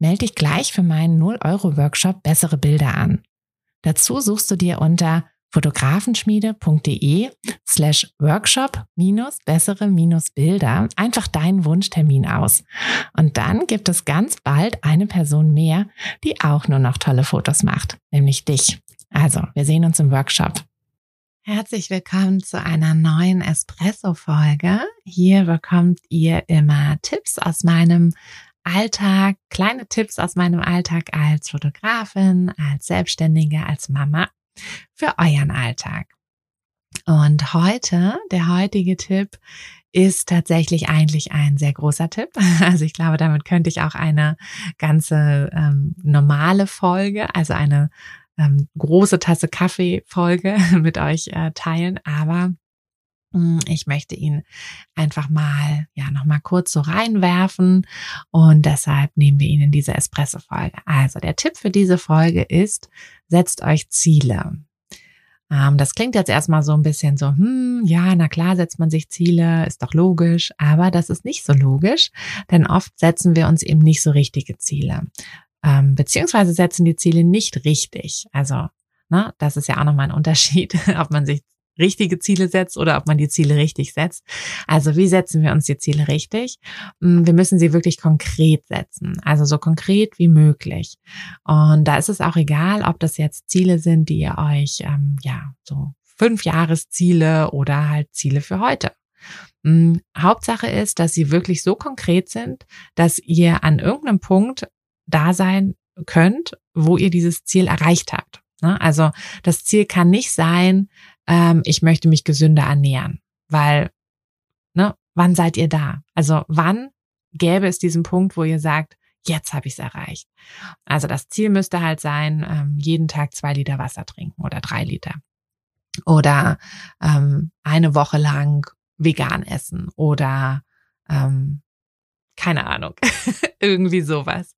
Melde dich gleich für meinen 0-Euro-Workshop Bessere Bilder an. Dazu suchst du dir unter fotografenschmiede.de slash workshop minus bessere minus Bilder einfach deinen Wunschtermin aus. Und dann gibt es ganz bald eine Person mehr, die auch nur noch tolle Fotos macht, nämlich dich. Also, wir sehen uns im Workshop. Herzlich willkommen zu einer neuen Espresso-Folge. Hier bekommt ihr immer Tipps aus meinem Alltag, kleine Tipps aus meinem Alltag als Fotografin, als Selbstständige, als Mama für euren Alltag. Und heute, der heutige Tipp ist tatsächlich eigentlich ein sehr großer Tipp. Also ich glaube, damit könnte ich auch eine ganze ähm, normale Folge, also eine ähm, große Tasse Kaffee Folge mit euch äh, teilen. Aber ich möchte ihn einfach mal, ja, noch mal kurz so reinwerfen und deshalb nehmen wir ihn in diese Espresso-Folge. Also der Tipp für diese Folge ist, setzt euch Ziele. Ähm, das klingt jetzt erstmal so ein bisschen so, hm, ja, na klar setzt man sich Ziele, ist doch logisch, aber das ist nicht so logisch, denn oft setzen wir uns eben nicht so richtige Ziele, ähm, beziehungsweise setzen die Ziele nicht richtig. Also, ne, das ist ja auch nochmal ein Unterschied, ob man sich richtige Ziele setzt oder ob man die Ziele richtig setzt. Also wie setzen wir uns die Ziele richtig? Mm, wir müssen sie wirklich konkret setzen, also so konkret wie möglich. Und da ist es auch egal, ob das jetzt Ziele sind, die ihr euch, ähm, ja, so fünf Jahresziele oder halt Ziele für heute. Mm, Hauptsache ist, dass sie wirklich so konkret sind, dass ihr an irgendeinem Punkt da sein könnt, wo ihr dieses Ziel erreicht habt. Ne? Also das Ziel kann nicht sein, ähm, ich möchte mich gesünder ernähren, weil, ne, wann seid ihr da? Also wann gäbe es diesen Punkt, wo ihr sagt, jetzt habe ich es erreicht. Also das Ziel müsste halt sein, ähm, jeden Tag zwei Liter Wasser trinken oder drei Liter. Oder ähm, eine Woche lang vegan essen oder ähm, keine Ahnung, irgendwie sowas.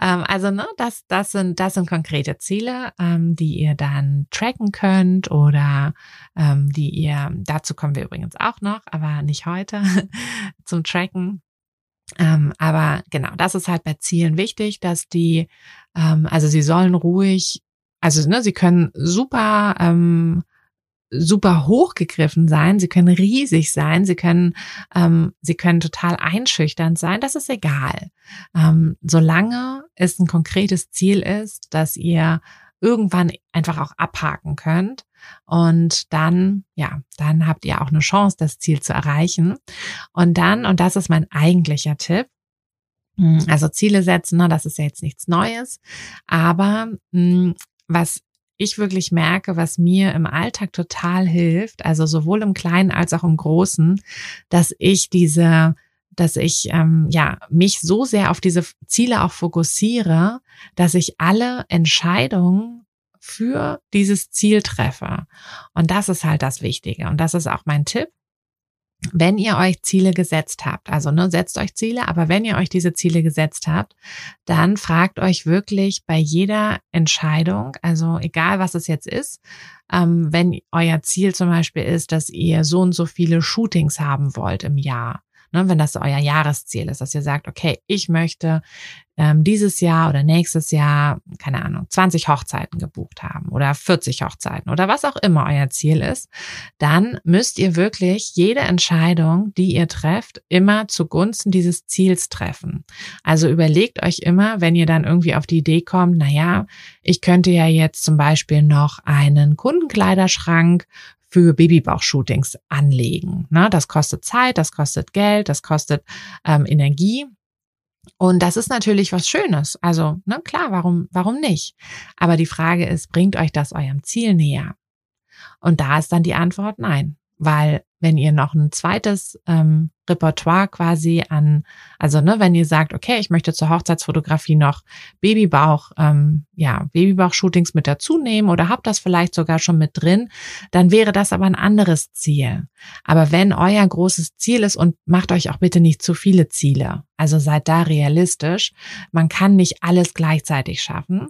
Ähm, also ne, das, das sind das sind konkrete Ziele, ähm, die ihr dann tracken könnt oder ähm, die ihr. Dazu kommen wir übrigens auch noch, aber nicht heute zum Tracken. Ähm, aber genau, das ist halt bei Zielen wichtig, dass die, ähm, also sie sollen ruhig, also ne, sie können super ähm, super hochgegriffen sein, sie können riesig sein, sie können, ähm, sie können total einschüchternd sein, das ist egal. Ähm, solange es ein konkretes Ziel ist, dass ihr irgendwann einfach auch abhaken könnt. Und dann, ja, dann habt ihr auch eine Chance, das Ziel zu erreichen. Und dann, und das ist mein eigentlicher Tipp, hm, also Ziele setzen, ne, das ist ja jetzt nichts Neues, aber hm, was ich wirklich merke, was mir im Alltag total hilft, also sowohl im Kleinen als auch im Großen, dass ich diese, dass ich ähm, ja mich so sehr auf diese Ziele auch fokussiere, dass ich alle Entscheidungen für dieses Ziel treffe. Und das ist halt das Wichtige. Und das ist auch mein Tipp wenn ihr euch Ziele gesetzt habt, also ne, setzt euch Ziele, aber wenn ihr euch diese Ziele gesetzt habt, dann fragt euch wirklich bei jeder Entscheidung, also egal was es jetzt ist, ähm, wenn euer Ziel zum Beispiel ist, dass ihr so und so viele Shootings haben wollt im Jahr, ne, wenn das euer Jahresziel ist, dass ihr sagt, okay, ich möchte ähm, dieses Jahr oder nächstes Jahr, keine Ahnung, 20 Hochzeiten gebucht haben oder 40 Hochzeiten oder was auch immer euer Ziel ist, dann müsst ihr wirklich jede Entscheidung, die ihr trefft, immer zugunsten dieses Ziels treffen. Also überlegt euch immer, wenn ihr dann irgendwie auf die Idee kommt, na ja, ich könnte ja jetzt zum Beispiel noch einen Kundenkleiderschrank für Babybauchshootings anlegen. Ne, das kostet Zeit, das kostet Geld, das kostet ähm, Energie. Und das ist natürlich was Schönes. Also, ne, klar, warum, warum nicht? Aber die Frage ist, bringt euch das eurem Ziel näher? Und da ist dann die Antwort nein. Weil wenn ihr noch ein zweites ähm, Repertoire quasi an, also ne, wenn ihr sagt, okay, ich möchte zur Hochzeitsfotografie noch Babybauch, ähm, ja, Babybauch-Shootings mit dazu nehmen oder habt das vielleicht sogar schon mit drin, dann wäre das aber ein anderes Ziel. Aber wenn euer großes Ziel ist und macht euch auch bitte nicht zu viele Ziele, also seid da realistisch, man kann nicht alles gleichzeitig schaffen,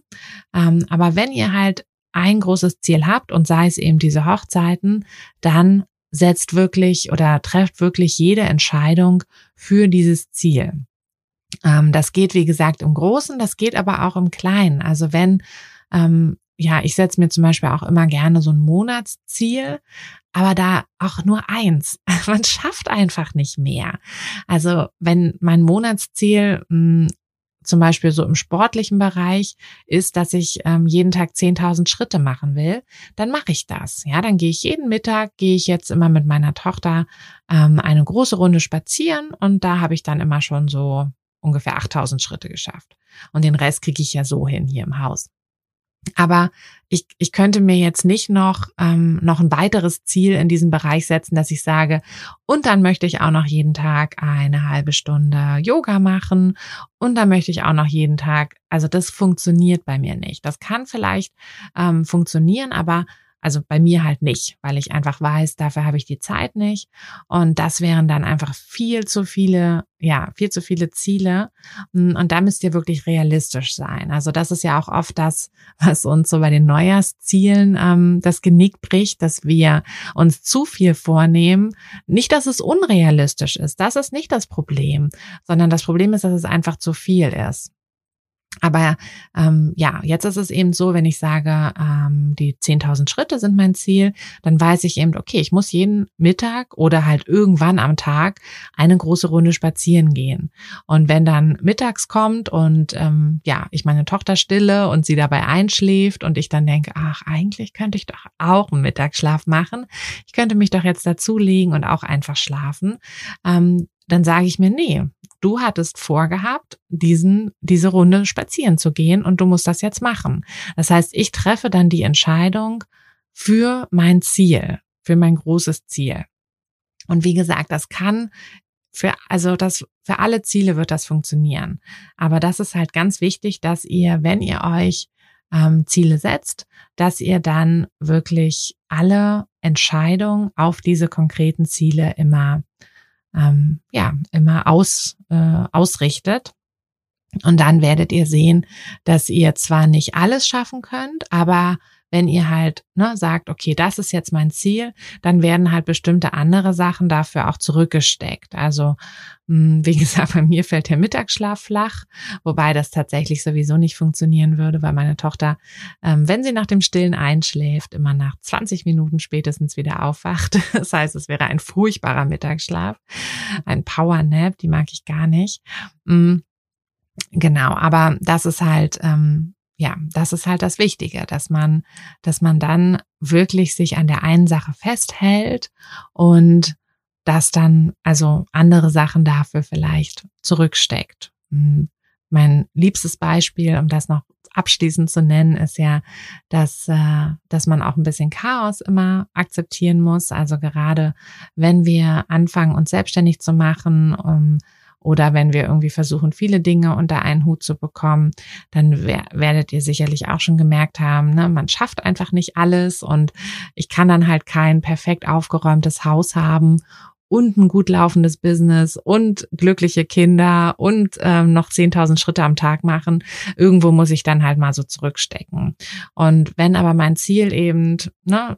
ähm, aber wenn ihr halt ein großes Ziel habt und sei es eben diese Hochzeiten, dann setzt wirklich oder trefft wirklich jede Entscheidung für dieses Ziel. Ähm, das geht, wie gesagt, im Großen, das geht aber auch im Kleinen. Also wenn, ähm, ja, ich setze mir zum Beispiel auch immer gerne so ein Monatsziel, aber da auch nur eins. Man schafft einfach nicht mehr. Also wenn mein Monatsziel mh, hm, zum Beispiel so im sportlichen Bereich ist, dass ich ähm, jeden Tag 10.000 Schritte machen will, dann mache ich das. Ja, dann gehe ich jeden Mittag, gehe ich jetzt immer mit meiner Tochter ähm, eine große Runde spazieren und da habe ich dann immer schon so ungefähr 8.000 Schritte geschafft. Und den Rest kriege ich ja so hin hier im Haus. Aber ich, ich könnte mir jetzt nicht noch, ähm, noch ein weiteres Ziel in diesem Bereich setzen, dass ich sage, und dann möchte ich auch noch jeden Tag eine halbe Stunde Yoga machen und dann möchte ich auch noch jeden Tag, also das funktioniert bei mir nicht. Das kann vielleicht ähm, funktionieren, aber also bei mir halt nicht, weil ich einfach weiß, dafür habe ich die Zeit nicht. Und das wären dann einfach viel zu viele, ja, viel zu viele Ziele. Mm, und da müsst ihr wirklich realistisch sein. Also das ist ja auch oft das, was uns so bei den Neujahrszielen ähm, das Genick bricht, dass wir uns zu viel vornehmen. Nicht, dass es unrealistisch ist. Das ist nicht das Problem, sondern das Problem ist, dass es einfach zu viel ist. Aber ähm, ja, jetzt ist es eben so, wenn ich sage, ähm, die 10.000 Schritte sind mein Ziel, dann weiß ich eben, okay, ich muss jeden Mittag oder halt irgendwann am Tag eine große Runde spazieren gehen. Und wenn dann mittags kommt und ähm, ja, ich meine Tochter stille und sie dabei einschläft und ich dann denke, ach, eigentlich könnte ich doch auch einen Mittagsschlaf machen. Ich könnte mich doch jetzt dazulegen und auch einfach schlafen. Ähm, dann sage ich mir, nee, du hattest vorgehabt, diesen, diese Runde spazieren zu gehen und du musst das jetzt machen. Das heißt, ich treffe dann die Entscheidung für mein Ziel, für mein großes Ziel. Und wie gesagt, das kann für, also das, für alle Ziele wird das funktionieren. Aber das ist halt ganz wichtig, dass ihr, wenn ihr euch ähm, Ziele setzt, dass ihr dann wirklich alle Entscheidungen auf diese konkreten Ziele immer ähm, ja immer aus, äh, ausrichtet. Und dann werdet ihr sehen, dass ihr zwar nicht alles schaffen könnt, aber wenn ihr halt ne, sagt, okay, das ist jetzt mein Ziel, dann werden halt bestimmte andere Sachen dafür auch zurückgesteckt. Also hm, wie gesagt, bei mir fällt der Mittagsschlaf flach, wobei das tatsächlich sowieso nicht funktionieren würde, weil meine Tochter, ähm, wenn sie nach dem Stillen einschläft, immer nach 20 Minuten spätestens wieder aufwacht. Das heißt, es wäre ein furchtbarer Mittagsschlaf, ein Power Nap, die mag ich gar nicht. Hm, genau, aber das ist halt ähm, ja, das ist halt das Wichtige, dass man, dass man dann wirklich sich an der einen Sache festhält und dass dann also andere Sachen dafür vielleicht zurücksteckt. Hm, mein liebstes Beispiel, um das noch abschließend zu nennen, ist ja, dass, äh, dass man auch ein bisschen Chaos immer akzeptieren muss. Also gerade wenn wir anfangen, uns selbstständig zu machen, um oder wenn wir irgendwie versuchen, viele Dinge unter einen Hut zu bekommen, dann werdet ihr sicherlich auch schon gemerkt haben, ne, man schafft einfach nicht alles und ich kann dann halt kein perfekt aufgeräumtes Haus haben und ein gut laufendes Business und glückliche Kinder und ähm, noch 10.000 Schritte am Tag machen. Irgendwo muss ich dann halt mal so zurückstecken. Und wenn aber mein Ziel eben ne,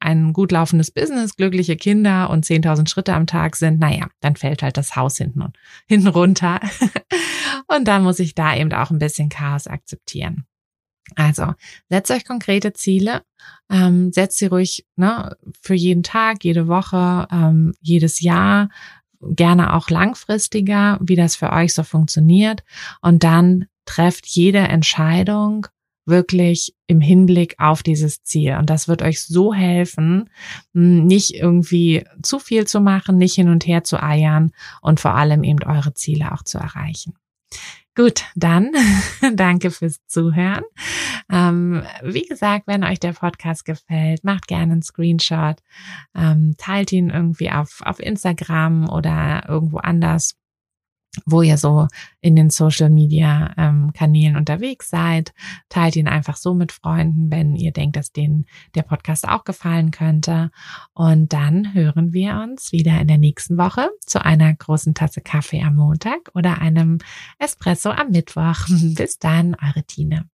ein gut laufendes Business, glückliche Kinder und 10.000 Schritte am Tag sind, naja, dann fällt halt das Haus hinten, hinten runter. und dann muss ich da eben auch ein bisschen Chaos akzeptieren. Also setzt euch konkrete Ziele, ähm, setzt sie ruhig ne, für jeden Tag, jede Woche, ähm, jedes Jahr, gerne auch langfristiger, wie das für euch so funktioniert. Und dann trefft jede Entscheidung wirklich im Hinblick auf dieses Ziel. Und das wird euch so helfen, nicht irgendwie zu viel zu machen, nicht hin und her zu eiern und vor allem eben eure Ziele auch zu erreichen. Gut, dann danke fürs Zuhören. Ähm, wie gesagt, wenn euch der Podcast gefällt, macht gerne einen Screenshot, ähm, teilt ihn irgendwie auf, auf Instagram oder irgendwo anders wo ihr so in den Social Media ähm, Kanälen unterwegs seid. Teilt ihn einfach so mit Freunden, wenn ihr denkt, dass denen der Podcast auch gefallen könnte. Und dann hören wir uns wieder in der nächsten Woche zu einer großen Tasse Kaffee am Montag oder einem Espresso am Mittwoch. Bis dann, eure Tine.